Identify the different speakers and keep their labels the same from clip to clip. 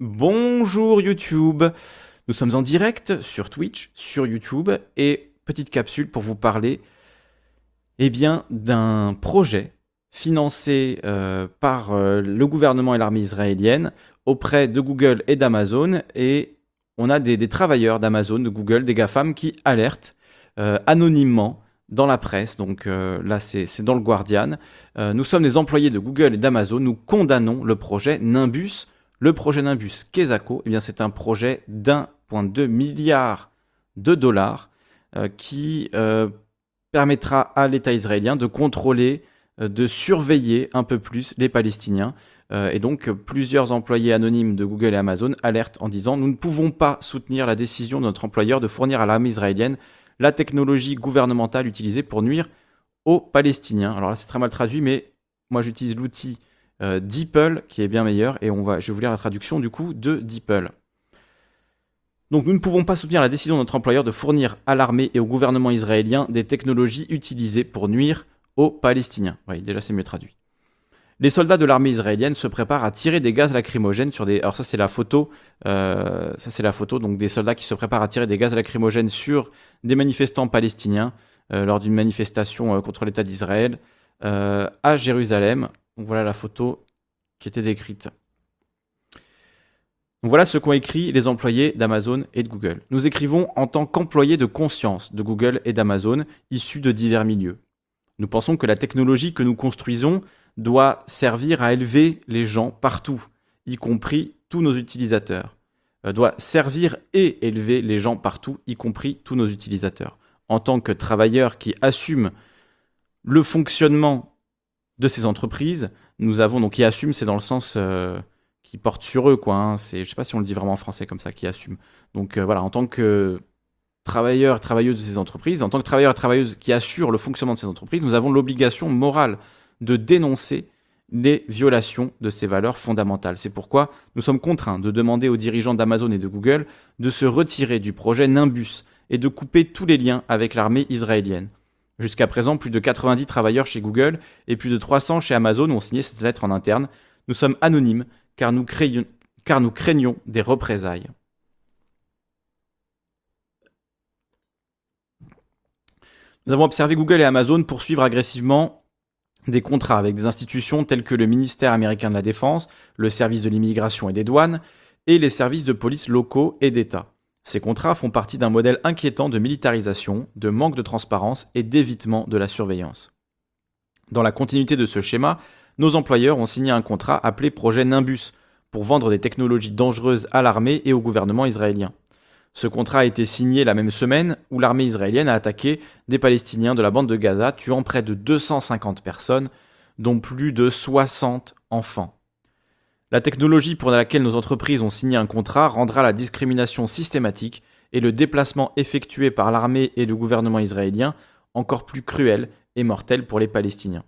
Speaker 1: Bonjour YouTube. Nous sommes en direct sur Twitch, sur YouTube et petite capsule pour vous parler eh d'un projet financé euh, par euh, le gouvernement et l'armée israélienne auprès de Google et d'Amazon et on a des, travailleurs d'Amazon, de Google, des GAFAM qui alertent euh, anonymement dans la presse, donc là c'est dans le Guardian. nous sommes des employés de Google et d'Amazon, nous condamnons le projet Nimbus. Le projet Nimbus Kesako, eh bien c'est un projet d'1,2 milliard de dollars qui permettra à l'État israélien de contrôler, euh, de surveiller un peu plus les Palestiniens. Euh, et donc, plusieurs employés anonymes de Google et Amazon alertent en disant Nous ne pouvons pas soutenir la décision de notre employeur de fournir à l'armée israélienne la technologie gouvernementale utilisée pour nuire aux Palestiniens. Alors là, c'est très mal traduit, mais moi j'utilise l'outil euh, qui est bien meilleur. Et on va, je vais vous lire la traduction du coup de DeepL. Donc nous ne pouvons pas soutenir la décision de notre employeur de fournir à l'armée et au gouvernement israélien des technologies utilisées pour nuire aux Palestiniens. Oui, déjà c'est mieux traduit. Les soldats de l'armée israélienne se préparent à tirer des gaz lacrymogènes sur des. Alors ça c'est la photo. Euh, ça c'est la photo. Donc des soldats qui se préparent à tirer des gaz lacrymogènes sur des manifestants palestiniens euh, lors d'une manifestation euh, contre l'État d'Israël à Jérusalem. Donc voilà la photo qui était décrite voilà ce qu'ont écrit les employés d'Amazon et de Google. Nous écrivons en tant qu'employés de conscience de Google et d'Amazon, issus de divers milieux. Nous pensons que la technologie que nous construisons doit servir à élever les gens partout, y compris tous nos utilisateurs. Euh, doit servir et élever les gens partout, y compris tous nos utilisateurs. En tant que travailleurs qui assument le fonctionnement de ces entreprises, nous avons donc qui assument, c'est dans le sens euh, qui portent sur eux, quoi. Hein. C'est, sais pas si on le dit vraiment en français comme ça, qui assument. Donc euh, voilà, en tant que travailleurs et travailleuses de ces entreprises, en tant que travailleurs et travailleuses qui assurent le fonctionnement de ces entreprises, nous avons l'obligation morale de dénoncer les violations de ces valeurs fondamentales. C'est pourquoi nous sommes contraints de demander aux dirigeants d'Amazon et de Google de se retirer du projet Nimbus et de couper tous les liens avec l'armée israélienne. Jusqu'à présent, plus de 90 travailleurs chez Google et plus de 300 chez Amazon ont signé cette lettre en interne. Nous sommes anonymes car nous, car nous craignons des représailles. Nous avons observé Google et Amazon poursuivre agressivement des contrats avec des institutions telles que le ministère américain de la Défense, le service de l'immigration et des douanes, et les services de police locaux et d'État. Ces contrats font partie d'un modèle inquiétant de militarisation, de manque de transparence et d'évitement de la surveillance. Dans la continuité de ce schéma, nos employeurs ont signé un contrat appelé Projet Nimbus pour vendre des technologies dangereuses à l'armée et au gouvernement israélien. Ce contrat a été signé la même semaine où l'armée israélienne a attaqué des Palestiniens de la bande de Gaza, tuant près de 250 personnes, dont plus de 60 enfants. La technologie pour laquelle nos entreprises ont signé un contrat rendra la discrimination systématique et le déplacement effectué par l'armée et le gouvernement israélien encore plus cruel et mortel pour les Palestiniens.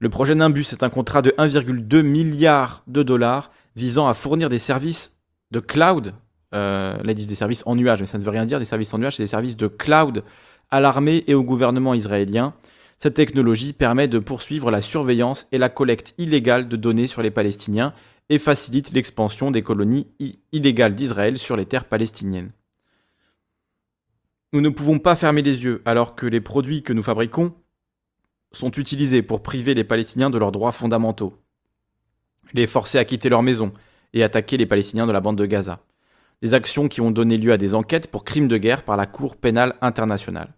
Speaker 1: Le projet Nimbus est un contrat de 1,2 milliard de dollars visant à fournir des services de cloud, euh, là des services en nuage, mais ça ne veut rien dire, des services en nuage, c'est des services de cloud à l'armée et au gouvernement israélien. Cette technologie permet de poursuivre la surveillance et la collecte illégale de données sur les Palestiniens et facilite l'expansion des colonies illégales d'Israël sur les terres palestiniennes. Nous ne pouvons pas fermer les yeux alors que les produits que nous fabriquons sont utilisés pour priver les Palestiniens de leurs droits fondamentaux, les forcer à quitter leur maison et attaquer les Palestiniens de la bande de Gaza. Des actions qui ont donné lieu à des enquêtes pour crimes de guerre par la Cour pénale internationale.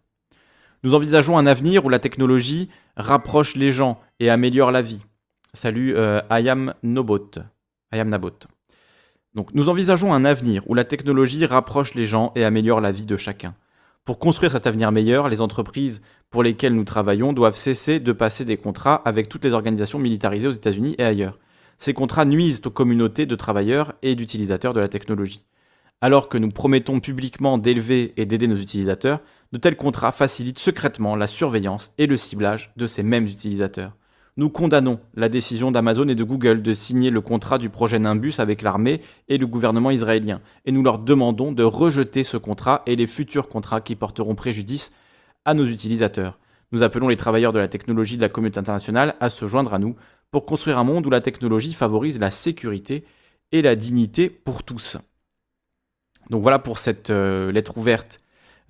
Speaker 1: Nous envisageons un avenir où la technologie rapproche les gens et améliore la vie. Salut euh, Ayam Nobot. Nabot. Nous envisageons un avenir où la technologie rapproche les gens et améliore la vie de chacun. Pour construire cet avenir meilleur, les entreprises pour lesquelles nous travaillons doivent cesser de passer des contrats avec toutes les organisations militarisées aux États-Unis et ailleurs. Ces contrats nuisent aux communautés de travailleurs et d'utilisateurs de la technologie. Alors que nous promettons publiquement d'élever et d'aider nos utilisateurs, de tels contrats facilitent secrètement la surveillance et le ciblage de ces mêmes utilisateurs. Nous condamnons la décision d'Amazon et de Google de signer le contrat du projet Nimbus avec l'armée et le gouvernement israélien, et nous leur demandons de rejeter ce contrat et les futurs contrats qui porteront préjudice à nos utilisateurs. Nous appelons les travailleurs de la technologie de la communauté internationale à se joindre à nous pour construire un monde où la technologie favorise la sécurité et la dignité pour tous. Donc voilà pour cette euh, lettre ouverte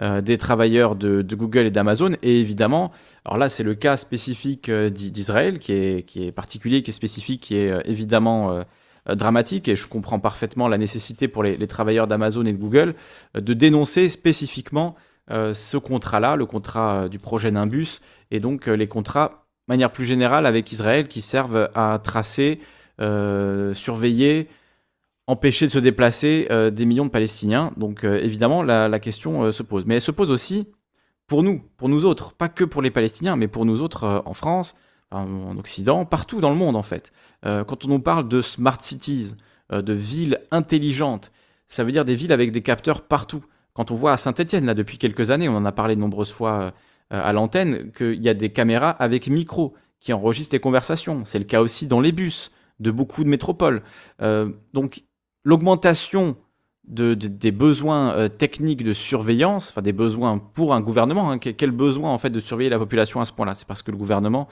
Speaker 1: euh, des travailleurs de, Google et d'Amazon. Et évidemment, alors là c'est le cas spécifique euh, d'Israël qui est, qui est particulier, qui est spécifique, qui est évidemment dramatique. Et je comprends parfaitement la nécessité pour les, travailleurs d'Amazon et de Google de dénoncer spécifiquement ce contrat-là, le contrat du projet Nimbus, et donc les contrats, de manière plus générale, avec Israël qui servent à tracer, surveiller, empêcher de se déplacer euh, des millions de Palestiniens. Donc euh, évidemment, la, question euh, se pose. Mais elle se pose aussi pour nous, pour nous autres, pas que pour les Palestiniens, mais pour nous autres en France, en Occident, partout dans le monde en fait. quand on nous parle de smart cities, de villes intelligentes, ça veut dire des villes avec des capteurs partout. Quand on voit à Saint-Etienne, là, depuis quelques années, on en a parlé de nombreuses fois à l'antenne, qu'il y a des caméras avec micro qui enregistrent les conversations. C'est le cas aussi dans les bus de beaucoup de métropoles. donc l'augmentation des besoins euh, techniques de surveillance, enfin des besoins pour un gouvernement, hein, quel besoin en fait de surveiller la population à ce point-là? C'est parce que le gouvernement,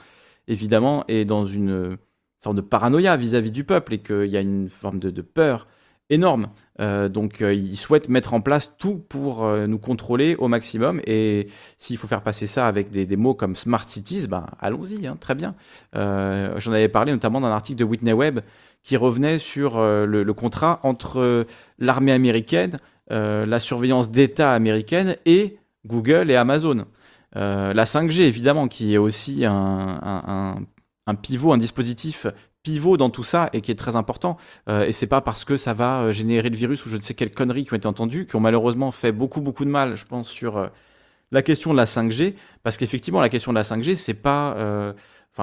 Speaker 1: évidemment, est dans une forme de paranoïa vis-à-vis du peuple et qu'il y a une forme de, peur énorme. Euh, donc euh, il souhaite mettre en place tout pour nous contrôler au maximum. Et s'il faut faire passer ça avec des, mots comme smart cities, ben allons-y, hein, très bien. J'en avais parlé notamment dans un article de Whitney Webb qui revenait sur euh, le, contrat entre euh, l'armée américaine, euh, la surveillance d'État américaine et Google et Amazon. la 5G, évidemment, qui est aussi un, pivot, un dispositif pivot dans tout ça et qui est très important. et c'est pas parce que ça va générer le virus ou je ne sais quelles conneries qui ont été entendues, qui ont malheureusement fait beaucoup, beaucoup de mal, je pense, sur la question de la 5G. Parce qu'effectivement, la question de la 5G, c'est pas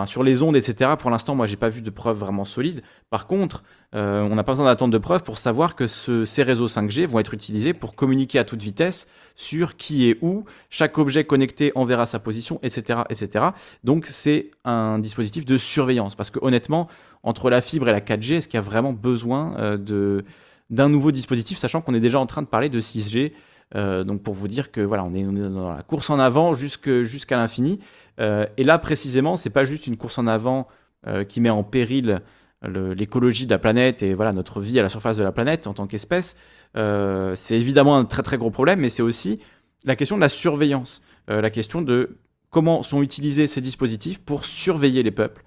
Speaker 1: Sur les ondes, etc., pour l'instant, moi, j'ai pas vu de preuves vraiment solides. Par contre, euh, on n'a pas besoin d'attendre de preuves pour savoir que ces réseaux 5G vont être utilisés pour communiquer à toute vitesse sur qui est où, chaque objet connecté enverra sa position, etc.. Donc, c'est un dispositif de surveillance. Parce que honnêtement, entre la fibre et la 4G, est-ce qu'il y a vraiment besoin euh, d'un nouveau dispositif, sachant qu'on est déjà en train de parler de 6G euh, donc pour vous dire que voilà, on est, dans la course en avant jusqu'à l'infini. Euh, et là précisément, c'est pas juste une course en avant euh, qui met en péril l'écologie de la planète et voilà notre vie à la surface de la planète en tant qu'espèce. c'est évidemment un très très gros problème, mais c'est aussi la question de la surveillance, la question de comment sont utilisés ces dispositifs pour surveiller les peuples,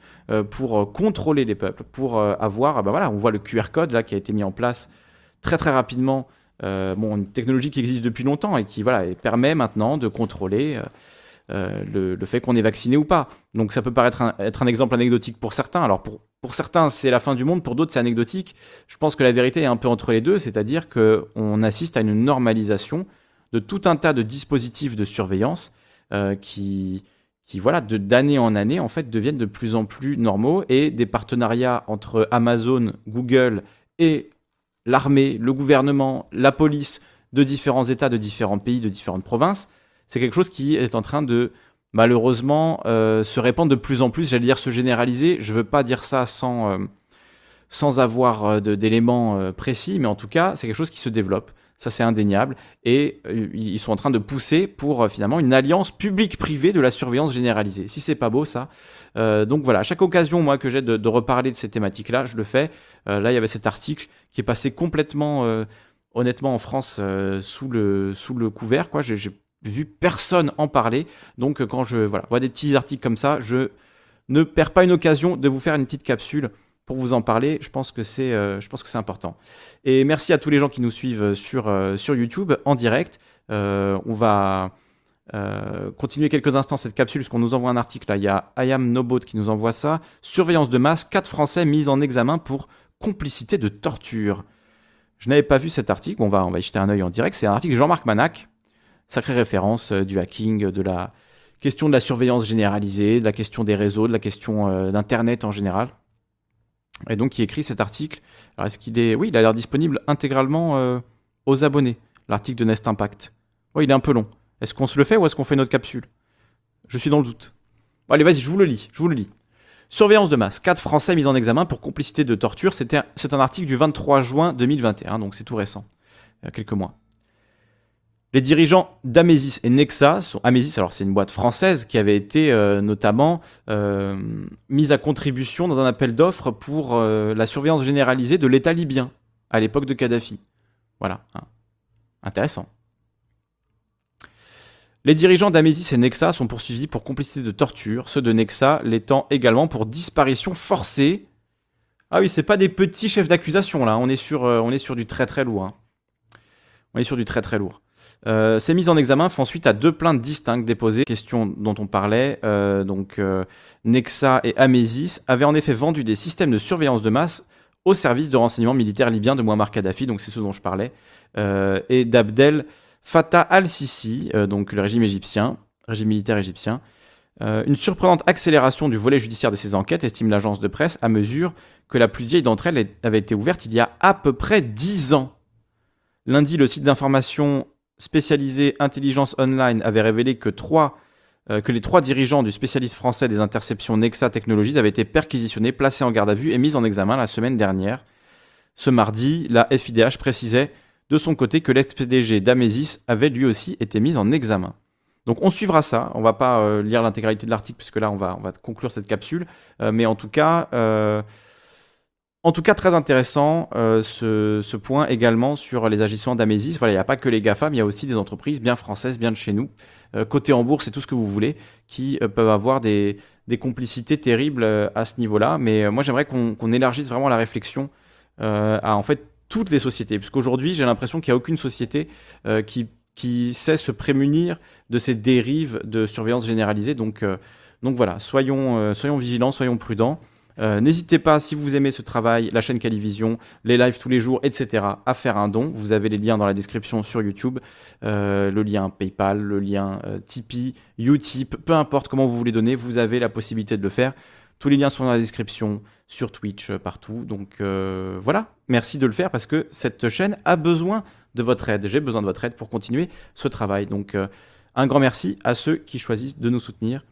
Speaker 1: pour contrôler les peuples, pour avoir, ben voilà, on voit le QR code là qui a été mis en place très très rapidement euh, bon, une technologie qui existe depuis longtemps et qui voilà, permet maintenant de contrôler euh, euh, le, fait qu'on est vacciné ou pas. Donc ça peut paraître un, être un exemple anecdotique pour certains. Alors pour, pour certains, c'est la fin du monde, pour d'autres, c'est anecdotique. Je pense que la vérité est un peu entre les deux, c'est-à-dire qu'on assiste à une normalisation de tout un tas de dispositifs de surveillance qui, qui voilà, d'année en année, en fait, deviennent de plus en plus normaux et des partenariats entre Amazon, Google et l'armée, le gouvernement, la police de différents États, de différents pays, de différentes provinces, c'est quelque chose qui est en train de malheureusement euh, se répandre de plus en plus, j'allais dire se généraliser, je ne veux pas dire ça sans, euh, sans avoir euh, d'éléments précis, mais en tout cas c'est quelque chose qui se développe, ça c'est indéniable, et ils sont en train de pousser pour finalement une alliance publique-privée de la surveillance généralisée. Si c'est pas beau ça, euh, donc voilà, à chaque occasion, moi, que j'ai de, reparler de ces thématiques-là, je le fais. Euh, là, il y avait cet article qui est passé complètement, euh, honnêtement, en France, sous, le, sous le couvert. Quoi. J'ai, vu personne en parler. Donc quand je voilà, vois des petits articles comme ça, je ne perds pas une occasion de vous faire une petite capsule pour vous en parler. Je pense que c'est, je pense que c'est important. Et merci à tous les gens qui nous suivent sur, sur YouTube en direct. on va euh, continuer quelques instants cette capsule, puisqu'on nous envoie un article. Il y a I am Nobot qui nous envoie ça. Surveillance de masse, 4 Français mis en examen pour complicité de torture. Je n'avais pas vu cet article. On va, on va y jeter un œil en direct. C'est un article de Jean-Marc Manac. Sacrée référence euh, du hacking, de la question de la surveillance généralisée, de la question des réseaux, de la question euh, d'Internet en général. Et donc, il écrit cet article. Alors, est-ce qu'il est. Oui, il a l'air disponible intégralement aux abonnés, l'article de Nest Impact. Oui, il est un peu long. Est-ce qu'on se le fait ou est-ce qu'on fait notre capsule? Je suis dans le doute. allez, vas-y, je vous le lis. Je vous le lis. Surveillance de masse. 4 Français mis en examen pour complicité de torture. C'est un article du 23 juin 2021, donc c'est tout récent. Il y a quelques mois. Les dirigeants d'Amesis et Nexa sont Amesis, alors c'est une boîte française qui avait été euh, notamment euh, mise à contribution dans un appel d'offres pour euh, la surveillance généralisée de l'État libyen. à l'époque de Kadhafi. Voilà, hein. intéressant. Les dirigeants d'Amesis et Nexa sont poursuivis pour complicité de torture, ceux de Nexa l'étant également pour disparition forcée. Ah oui, c'est pas des petits chefs d'accusation là, on est, sur, on est sur du très très lourd. Hein. On est sur du très très lourd. Euh, ces mises en examen font suite à deux plaintes distinctes déposées. Question dont on parlait, euh, donc Nexa et Amesis avaient en effet vendu des systèmes de surveillance de masse au service de renseignement militaire libyen de Muammar Kadhafi, donc c'est ce dont je parlais, et d'Abdel Fatah al-Sisi, euh, donc le régime égyptien, régime militaire égyptien. Euh, une surprenante accélération du volet judiciaire de ces enquêtes, estime l'agence de presse, à mesure que la plus vieille d'entre elles avait été ouverte il y a à peu près 10 ans. Lundi, le site d'information spécialisé Intelligence Online avait révélé que, euh, que les trois dirigeants du spécialiste français des interceptions Nexa Technologies avaient été perquisitionnés, placés en garde à vue et mis en examen la semaine dernière. Ce mardi, la FIDH précisait de son côté que l'ex-PDG d'Amesis avait lui aussi été mis en examen. Donc on suivra ça, on va pas euh, lire l'intégralité de l'article puisque là on va, on va conclure cette capsule, euh, mais en tout cas, en tout cas très intéressant ce, point également sur les agissements d'Amesis. Voilà, il n'y a pas que les GAFAM, il y a aussi des entreprises bien françaises, bien de chez nous, côté en bourse et tout ce que vous voulez, qui peuvent avoir des, complicités terribles à ce niveau-là. Mais moi j'aimerais qu'on élargisse vraiment la réflexion à en fait toutes les sociétés. Puisqu'aujourd'hui, j'ai l'impression qu'il n'y a aucune société euh, qui, qui sait se prémunir de ces dérives de surveillance généralisée. Donc, euh, donc voilà, soyons, euh, soyons vigilants, soyons prudents. N'hésitez pas, si vous aimez ce travail, la chaîne Calivision, les lives tous les jours, etc., à faire un don. Vous avez les liens dans la description sur YouTube, le lien PayPal, le lien Tipeee, Utip, peu importe comment vous voulez donner, vous avez la possibilité de le faire. Tous les liens sont dans la description, sur Twitch, euh, partout. Donc euh, voilà, merci de le faire parce que cette chaîne a besoin de votre aide. J'ai besoin de votre aide pour continuer ce travail. Donc euh, un grand merci à ceux qui choisissent de nous soutenir.